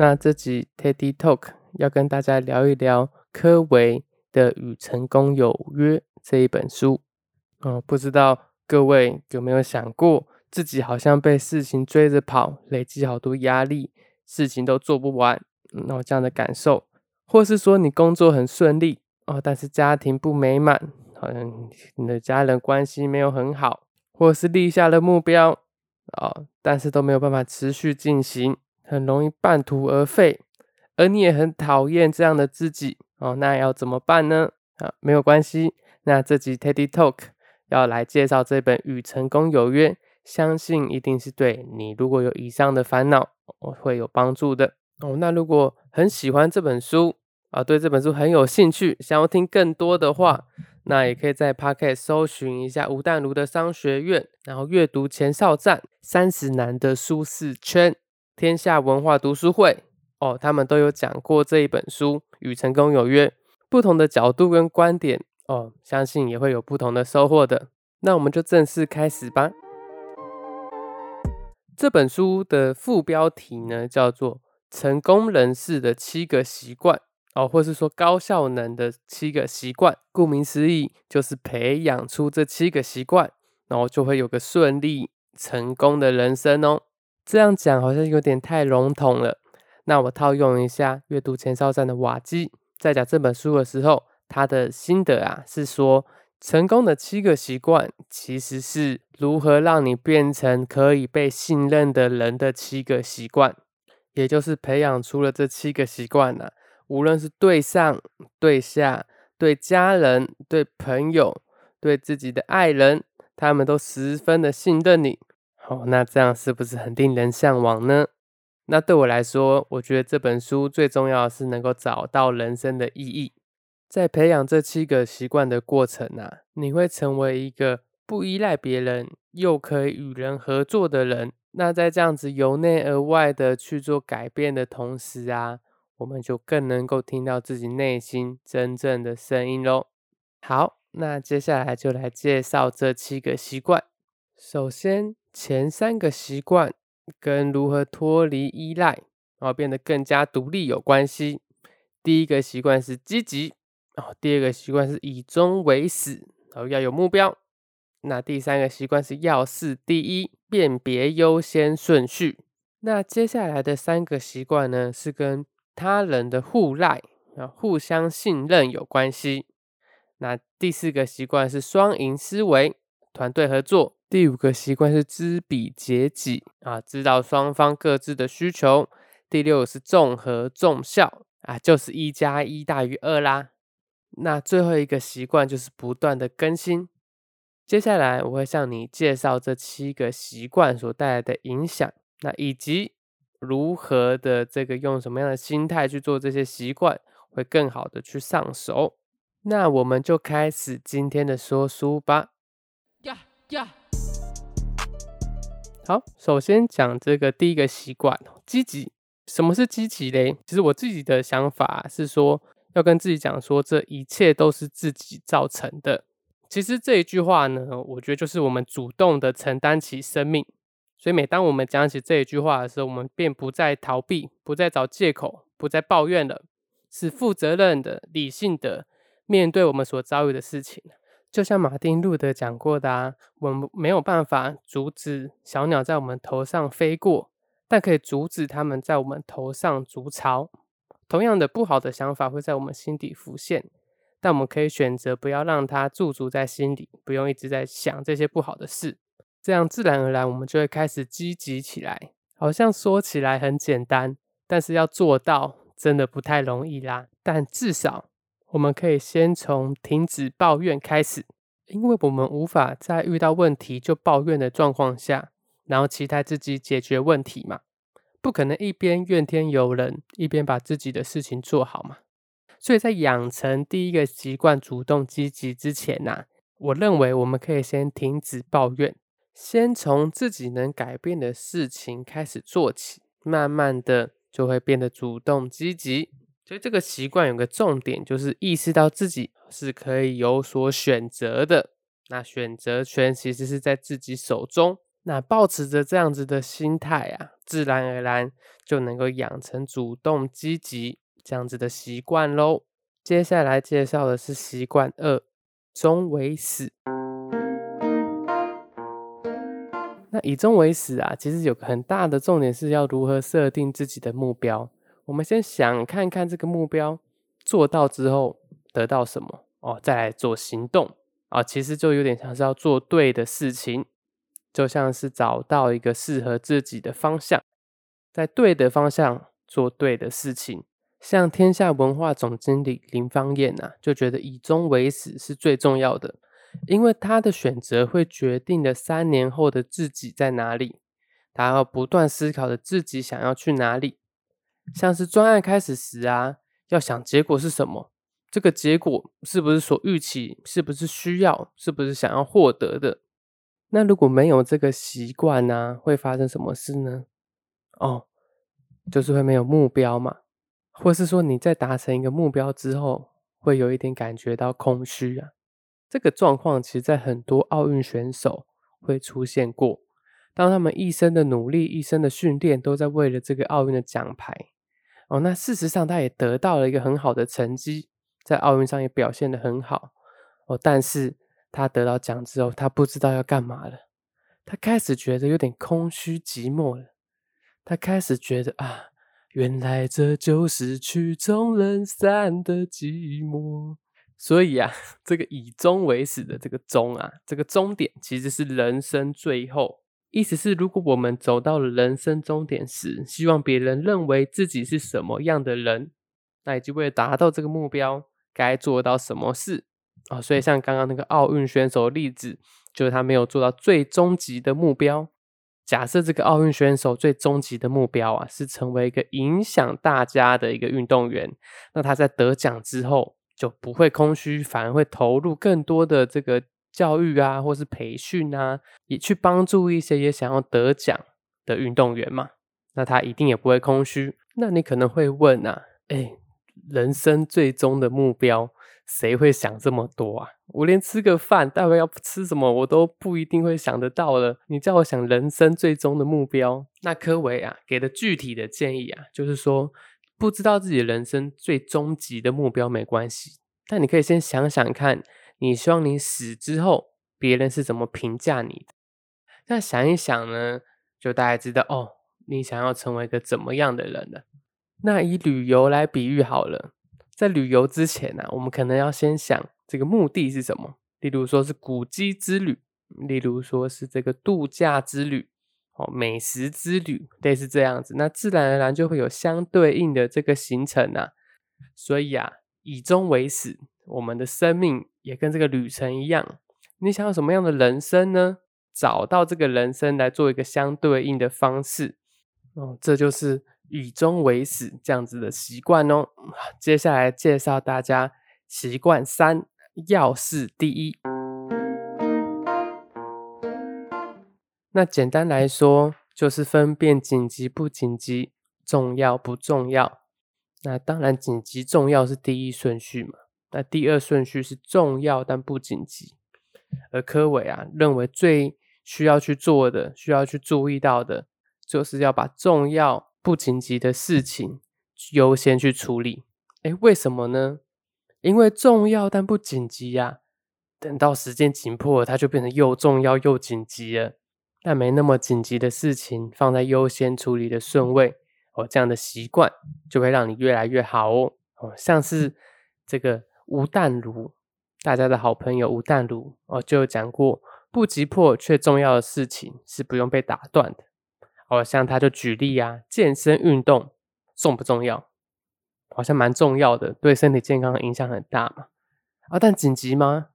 那这集 Teddy Talk 要跟大家聊一聊科维的《与成功有约》这一本书。哦，不知道各位有没有想过，自己好像被事情追着跑，累积好多压力，事情都做不完，那有这样的感受，或是说你工作很顺利哦，但是家庭不美满，好像你的家人关系没有很好，或是立下了目标啊，但是都没有办法持续进行。很容易半途而废，而你也很讨厌这样的自己哦，那要怎么办呢？啊，没有关系，那这集 Teddy Talk 要来介绍这本《与成功有约》，相信一定是对你如果有以上的烦恼，会有帮助的哦。那如果很喜欢这本书啊，对这本书很有兴趣，想要听更多的话，那也可以在 Pocket 搜寻一下吴淡如的商学院，然后阅读前哨站三十男的舒适圈。天下文化读书会哦，他们都有讲过这一本书《与成功有约》，不同的角度跟观点哦，相信也会有不同的收获的。那我们就正式开始吧。这本书的副标题呢，叫做《成功人士的七个习惯》哦，或是说高效能的七个习惯。顾名思义，就是培养出这七个习惯，然后就会有个顺利成功的人生哦。这样讲好像有点太笼统了。那我套用一下阅读前哨站的瓦基，在讲这本书的时候，他的心得啊是说，成功的七个习惯其实是如何让你变成可以被信任的人的七个习惯，也就是培养出了这七个习惯呢，无论是对上、对下、对家人、对朋友、对自己的爱人，他们都十分的信任你。哦，那这样是不是很令人向往呢？那对我来说，我觉得这本书最重要的是能够找到人生的意义。在培养这七个习惯的过程啊，你会成为一个不依赖别人又可以与人合作的人。那在这样子由内而外的去做改变的同时啊，我们就更能够听到自己内心真正的声音喽。好，那接下来就来介绍这七个习惯。首先。前三个习惯跟如何脱离依赖，然后变得更加独立有关系。第一个习惯是积极，哦，第二个习惯是以终为始，然后要有目标。那第三个习惯是要事第一，辨别优先顺序。那接下来的三个习惯呢，是跟他人的互赖啊，互相信任有关系。那第四个习惯是双赢思维，团队合作。第五个习惯是知彼解己啊，知道双方各自的需求。第六是综合重效啊，就是一加一大于二啦。那最后一个习惯就是不断的更新。接下来我会向你介绍这七个习惯所带来的影响，那以及如何的这个用什么样的心态去做这些习惯，会更好的去上手。那我们就开始今天的说书吧。呀。好，首先讲这个第一个习惯，积极。什么是积极嘞？其实我自己的想法是说，要跟自己讲说，这一切都是自己造成的。其实这一句话呢，我觉得就是我们主动的承担起生命。所以每当我们讲起这一句话的时候，我们便不再逃避，不再找借口，不再抱怨了，是负责任的、理性的面对我们所遭遇的事情。就像马丁路德讲过的啊，我们没有办法阻止小鸟在我们头上飞过，但可以阻止它们在我们头上筑巢。同样的，不好的想法会在我们心底浮现，但我们可以选择不要让它驻足在心里，不用一直在想这些不好的事，这样自然而然我们就会开始积极起来。好像说起来很简单，但是要做到真的不太容易啦。但至少。我们可以先从停止抱怨开始，因为我们无法在遇到问题就抱怨的状况下，然后期待自己解决问题嘛？不可能一边怨天尤人，一边把自己的事情做好嘛？所以在养成第一个习惯主动积极之前呐，我认为我们可以先停止抱怨，先从自己能改变的事情开始做起，慢慢的就会变得主动积极。所以这个习惯有个重点，就是意识到自己是可以有所选择的。那选择权其实是在自己手中。那保持着这样子的心态啊，自然而然就能够养成主动积极这样子的习惯喽。接下来介绍的是习惯二：终为始。那以终为始啊，其实有个很大的重点是要如何设定自己的目标。我们先想看看这个目标做到之后得到什么哦，再来做行动啊。其实就有点像是要做对的事情，就像是找到一个适合自己的方向，在对的方向做对的事情。像天下文化总经理林芳燕呐，就觉得以终为始是最重要的，因为他的选择会决定了三年后的自己在哪里。他要不断思考着自己想要去哪里。像是专案开始时啊，要想结果是什么，这个结果是不是所预期，是不是需要，是不是想要获得的？那如果没有这个习惯呢，会发生什么事呢？哦，就是会没有目标嘛，或是说你在达成一个目标之后，会有一点感觉到空虚啊。这个状况其实在很多奥运选手会出现过，当他们一生的努力、一生的训练都在为了这个奥运的奖牌。哦，那事实上他也得到了一个很好的成绩，在奥运上也表现的很好。哦，但是他得到奖之后，他不知道要干嘛了。他开始觉得有点空虚寂寞了。他开始觉得啊，原来这就是曲终人散的寂寞。所以啊，这个以终为始的这个终啊，这个终点其实是人生最后。意思是，如果我们走到了人生终点时，希望别人认为自己是什么样的人，那以及为了达到这个目标，该做到什么事啊？所以，像刚刚那个奥运选手例子，就是他没有做到最终极的目标。假设这个奥运选手最终极的目标啊，是成为一个影响大家的一个运动员，那他在得奖之后就不会空虚，反而会投入更多的这个。教育啊，或是培训啊，也去帮助一些也想要得奖的运动员嘛。那他一定也不会空虚。那你可能会问啊，哎，人生最终的目标，谁会想这么多啊？我连吃个饭，待会要吃什么，我都不一定会想得到了。你叫我想人生最终的目标，那科维啊给的具体的建议啊，就是说，不知道自己人生最终极的目标没关系，但你可以先想想看。你希望你死之后，别人是怎么评价你的？那想一想呢，就大概知道哦，你想要成为一个怎么样的人了。那以旅游来比喻好了，在旅游之前呢，我们可能要先想这个目的是什么。例如说是古迹之旅，例如说是这个度假之旅，哦，美食之旅，类似这样子。那自然而然就会有相对应的这个行程啊。所以啊，以终为始，我们的生命。也跟这个旅程一样，你想要什么样的人生呢？找到这个人生来做一个相对应的方式哦，这就是以终为始这样子的习惯哦。接下来介绍大家习惯三要事第一。那简单来说，就是分辨紧急不紧急，重要不重要。那当然，紧急重要是第一顺序嘛。那第二顺序是重要但不紧急，而科伟啊认为最需要去做的、需要去注意到的，就是要把重要不紧急的事情优先去处理。哎，为什么呢？因为重要但不紧急呀，等到时间紧迫了，它就变成又重要又紧急了。但没那么紧急的事情放在优先处理的顺位哦，这样的习惯就会让你越来越好哦。哦，像是这个。吴淡如，大家的好朋友吴淡如哦，就有讲过不急迫却重要的事情是不用被打断的。哦，像他就举例啊，健身运动重不重要？好像蛮重要的，对身体健康影响很大嘛。啊，但紧急吗？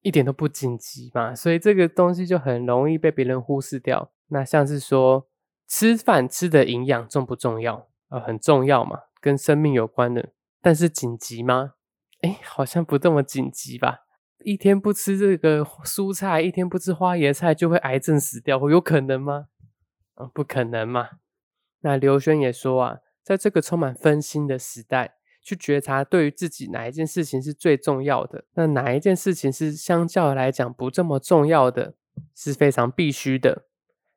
一点都不紧急嘛。所以这个东西就很容易被别人忽视掉。那像是说吃饭吃的营养重不重要？啊，很重要嘛，跟生命有关的。但是紧急吗？哎，好像不这么紧急吧？一天不吃这个蔬菜，一天不吃花椰菜，就会癌症死掉，有可能吗？啊，不可能嘛！那刘轩也说啊，在这个充满分心的时代，去觉察对于自己哪一件事情是最重要的，那哪一件事情是相较来讲不这么重要的，是非常必须的。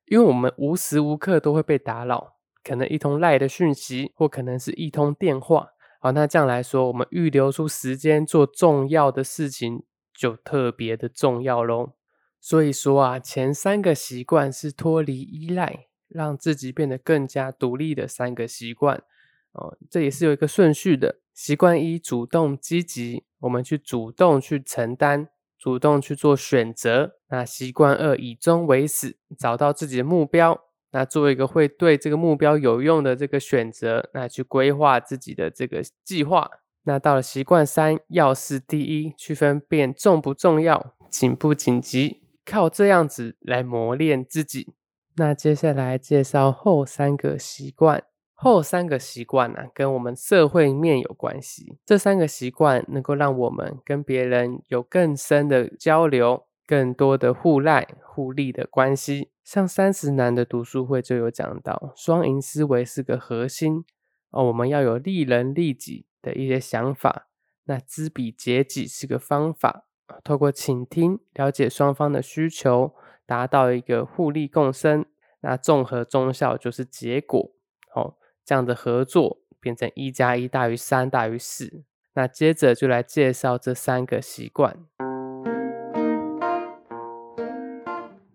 因为我们无时无刻都会被打扰，可能一通赖的讯息，或可能是一通电话。好，那这样来说，我们预留出时间做重要的事情，就特别的重要喽。所以说啊，前三个习惯是脱离依赖，让自己变得更加独立的三个习惯。哦，这也是有一个顺序的。习惯一，主动积极，我们去主动去承担，主动去做选择。那习惯二，以终为始，找到自己的目标。那做一个会对这个目标有用的这个选择，那去规划自己的这个计划。那到了习惯三，要事第一，去分辨重不重要、紧不紧急，靠这样子来磨练自己。那接下来介绍后三个习惯，后三个习惯呢，跟我们社会面有关系。这三个习惯能够让我们跟别人有更深的交流。更多的互赖互利的关系，像三十男的读书会就有讲到，双赢思维是个核心哦。我们要有利人利己的一些想法，那知彼解己是个方法，透过倾听了解双方的需求，达到一个互利共生。那综合中效就是结果哦，这样的合作变成一加一大于三大于四。那接着就来介绍这三个习惯。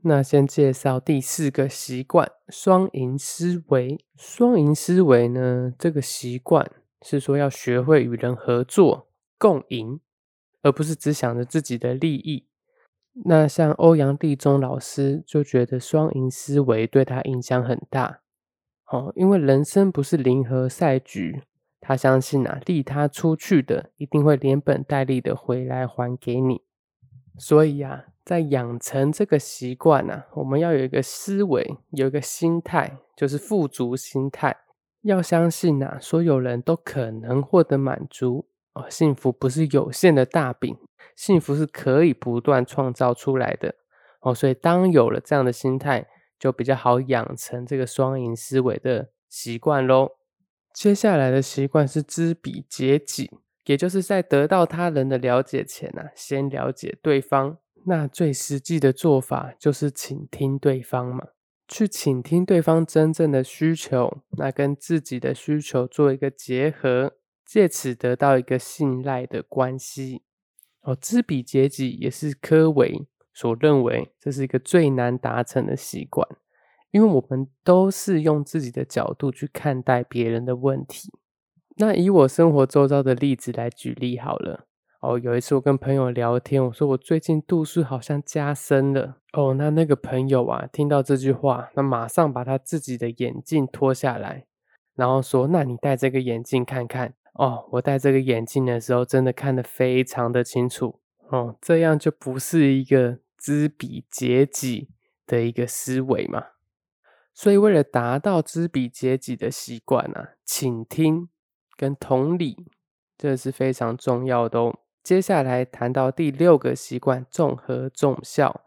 那先介绍第四个习惯——双赢思维。双赢思维呢，这个习惯是说要学会与人合作共赢，而不是只想着自己的利益。那像欧阳立中老师就觉得双赢思维对他影响很大。哦，因为人生不是零和赛局，他相信啊，利他出去的一定会连本带利的回来还给你。所以啊。在养成这个习惯呢，我们要有一个思维，有一个心态，就是富足心态。要相信呐，所有人都可能获得满足哦。幸福不是有限的大饼，幸福是可以不断创造出来的哦。所以，当有了这样的心态，就比较好养成这个双赢思维的习惯喽。接下来的习惯是知彼解己，也就是在得到他人的了解前呢，先了解对方。那最实际的做法就是倾听对方嘛，去倾听对方真正的需求，那跟自己的需求做一个结合，借此得到一个信赖的关系。哦，知彼解己也是科维所认为这是一个最难达成的习惯，因为我们都是用自己的角度去看待别人的问题。那以我生活周遭的例子来举例好了。哦，有一次我跟朋友聊天，我说我最近度数好像加深了。哦，那那个朋友啊，听到这句话，那马上把他自己的眼镜脱下来，然后说：“那你戴这个眼镜看看。”哦，我戴这个眼镜的时候，真的看得非常的清楚。哦，这样就不是一个知彼解己的一个思维嘛。所以为了达到知彼解己的习惯啊，倾听跟同理，这是非常重要的哦。接下来谈到第六个习惯，综合重效。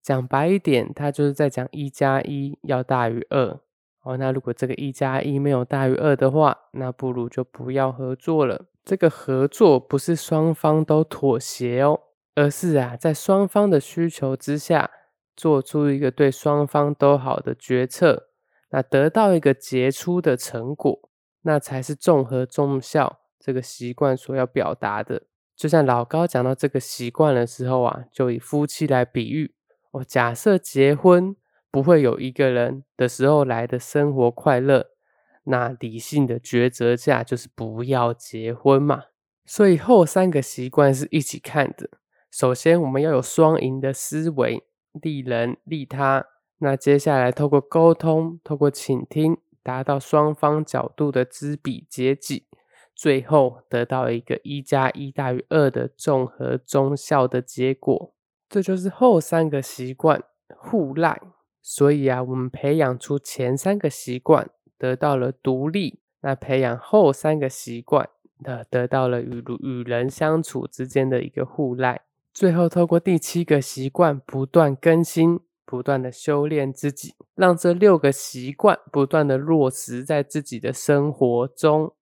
讲白一点，它就是在讲一加一要大于二哦。那如果这个一加一没有大于二的话，那不如就不要合作了。这个合作不是双方都妥协哦，而是啊，在双方的需求之下，做出一个对双方都好的决策，那得到一个杰出的成果，那才是综合重效这个习惯所要表达的。就像老高讲到这个习惯的时候啊，就以夫妻来比喻。哦，假设结婚不会有一个人的时候来的生活快乐，那理性的抉择下就是不要结婚嘛。所以后三个习惯是一起看的。首先我们要有双赢的思维，利人利他。那接下来透过沟通，透过倾听，达到双方角度的知彼解己。最后得到一个一加一大于二的综合中效的结果，这就是后三个习惯互赖。所以啊，我们培养出前三个习惯，得到了独立；那培养后三个习惯，的得到了与与人相处之间的一个互赖。最后透过第七个习惯不断更新，不断的修炼自己，让这六个习惯不断的落实在自己的生活中。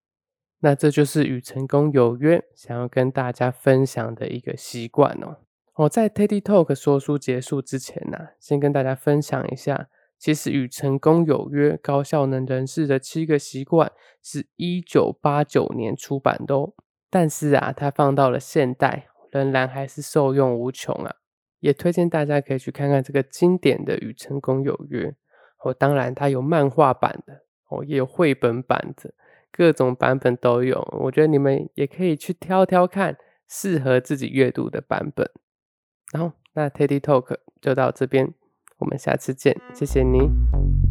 那这就是与成功有约，想要跟大家分享的一个习惯哦。我在 TED Talk 说书结束之前呢，先跟大家分享一下其实与成功有约、高效能人士的七个习惯是一九八九年出版的哦。但是啊，它放到了现代，仍然还是受用无穷啊。也推荐大家可以去看看这个经典的《与成功有约》哦。当然，它有漫画版的哦，也有绘本版的，各种版本都有。我觉得你们也可以去挑挑看适合自己阅读的版本。然后，那 Teddy Talk 就到这边。我们下次见，谢谢您。